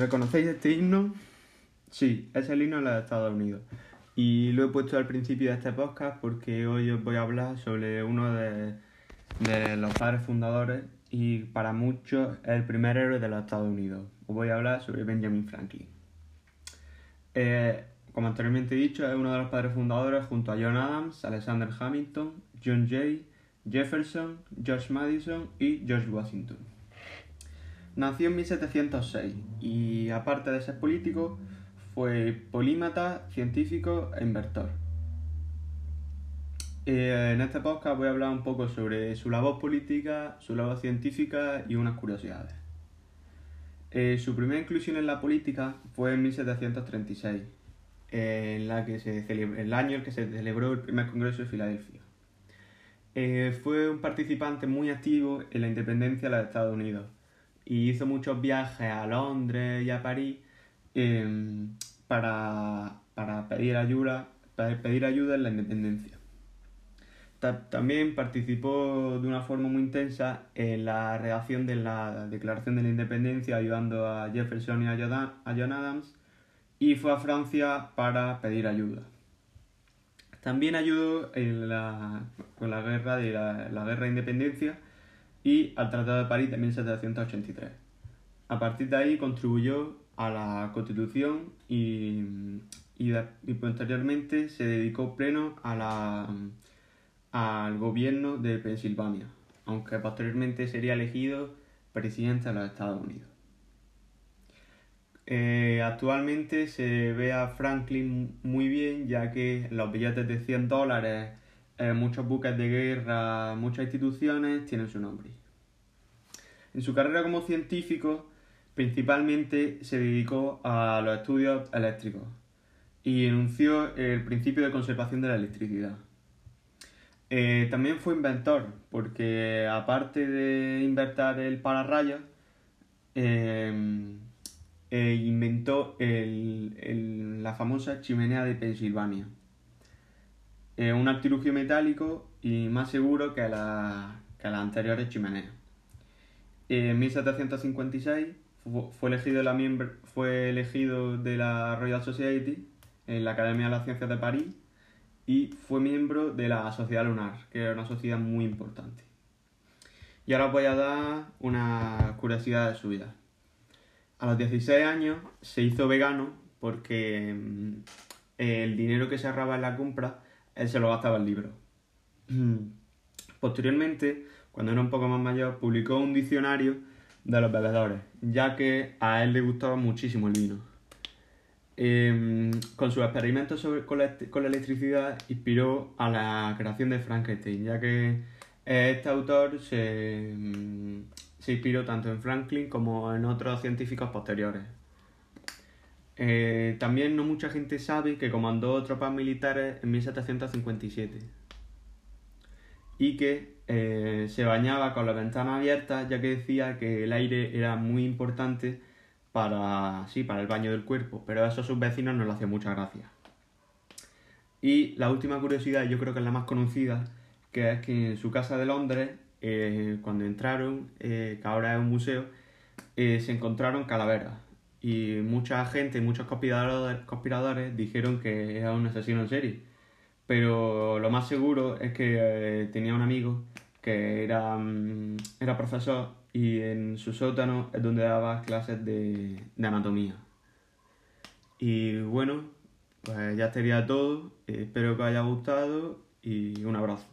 ¿Reconocéis este himno? Sí, es el himno de los Estados Unidos. Y lo he puesto al principio de este podcast porque hoy os voy a hablar sobre uno de, los padres fundadores y para muchos el primer héroe de los Estados Unidos. Os voy a hablar sobre Benjamin Franklin. Eh, como anteriormente he dicho, es uno de los padres fundadores junto a John Adams, Alexander Hamilton, John Jay, Jefferson, George Madison y George Washington. Nació en 1706 y aparte de ser político, fue polímata, científico e inventor. Eh, en este podcast voy a hablar un poco sobre su labor política, su labor científica y unas curiosidades. Eh, su primera inclusión en la política fue en 1736, en la que se el año en que se celebró el primer Congreso de Filadelfia. Eh, fue un participante muy activo en la independencia de los Estados Unidos y hizo muchos viajes a Londres y a París em, para, pedir, ayuda, para pedir ayuda en la independencia. también participó de una forma muy intensa en la redacción de la Declaración de la Independencia, ayudando a Jefferson y a John Adams, y fue a Francia para pedir ayuda. También ayudó en la, con la guerra de la guerra de independencia y al Tratado de París de 1783. A partir de ahí contribuyó a la Constitución y, y, posteriormente se dedicó pleno a la, al gobierno de Pensilvania, aunque posteriormente sería elegido presidente de los Estados Unidos. Eh, actualmente se ve a Franklin muy bien ya que los billetes de 100 dólares eh, muchos buques de guerra, muchas instituciones tienen su nombre. En su carrera como científico, principalmente se dedicó a los estudios eléctricos y enunció el principio de conservación de la electricidad. Eh, también fue inventor, porque aparte de inventar el pararrayos, eh, inventó la famosa chimenea de Pensilvania un artilugio metálico y más seguro que, la, que las anteriores chimeneas. En 1756 fue elegido, la fue elegido de la Royal Society en la Academia de las Ciencias de París y fue miembro de la Sociedad Lunar, que era una sociedad muy importante. Y ahora os voy a dar una curiosidad de su vida. A los 16 años se hizo vegano porque mm, el dinero que se ahorraba en la compra él se lo gastaba el libro. Posteriormente, cuando era un poco más mayor, publicó un diccionario de los bebedores, ya que a él le gustaba muchísimo el vino. Em, con sus experimentos sobre, con, la, electricidad inspiró a la creación de Frankenstein, ya que este autor se, se inspiró tanto en Franklin como en otros científicos posteriores. Eh, también no mucha gente sabe que comandó tropas militares en 1757 y que eh, se bañaba con la ventana abierta ya que decía que el aire era muy importante para, sí, para el baño del cuerpo, pero a eso sus vecinos no le hacía mucha gracia. Y la última curiosidad, yo creo que es la más conocida, que es que en su casa de Londres, eh, cuando entraron, que ahora es un museo, se encontraron calaveras y mucha gente, muchos conspiradores, conspiradores dijeron que era un asesino en serie. Pero lo más seguro es que eh, tenía un amigo que era, mm, era profesor y en su sótano es donde daba clases de, de anatomía. Y bueno, pues ya sería todo. Espero que os haya gustado y un abrazo.